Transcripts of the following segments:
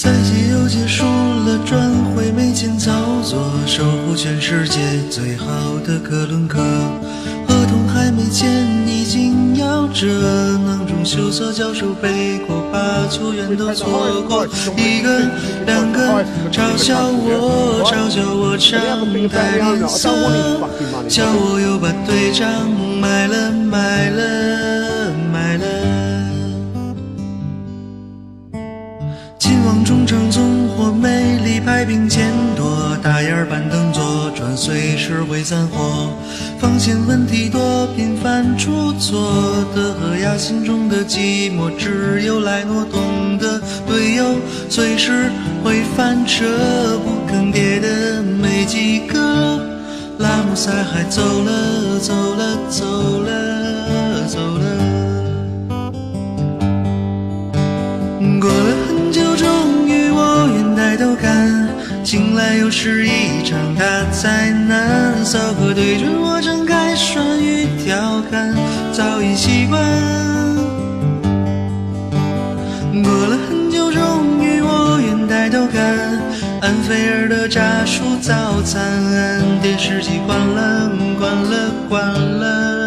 赛季又结束了，转会没钱操作，守护全世界最好的哥伦克，合同还没签，已经夭折，囊中羞涩，教授背锅，把球员都错过，一个两个嘲笑我，嘲笑我长太脸色，叫我又把队长卖了卖了并肩多，大眼儿板凳坐，转随时会散伙。防线问题多，频繁出错，德赫亚心中的寂寞，只有莱诺懂得。队友随时会翻车，不坑爹的没几个。拉姆塞还，走了，走了，走了。醒来又是一场大灾难。骚客对准我张开双语调侃，早已习惯。过了很久，终于我愿抬头看，安菲尔的炸薯早餐，电视机关了，关了，关了，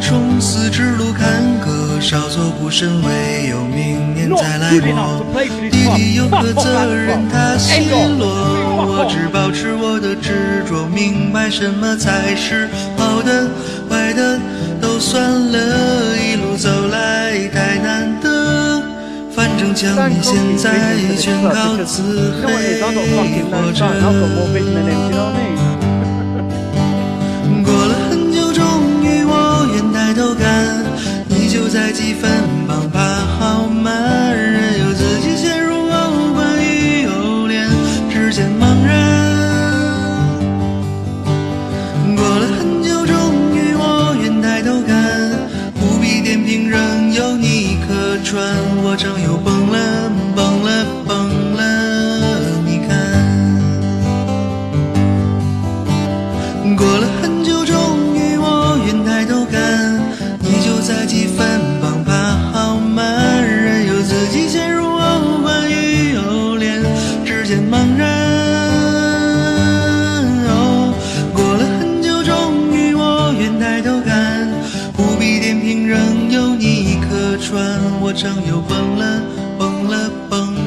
冲刺之路坎坷，稍作不慎，唯有明年再来过。弟弟有何责任？他奚落，我只保持我的执着，明白什么才是好的，坏的都算了，一路走来太难得。反正将你现在全靠自黑活着。我正又蹦了蹦了蹦了，你看，蹦了蹦了蹦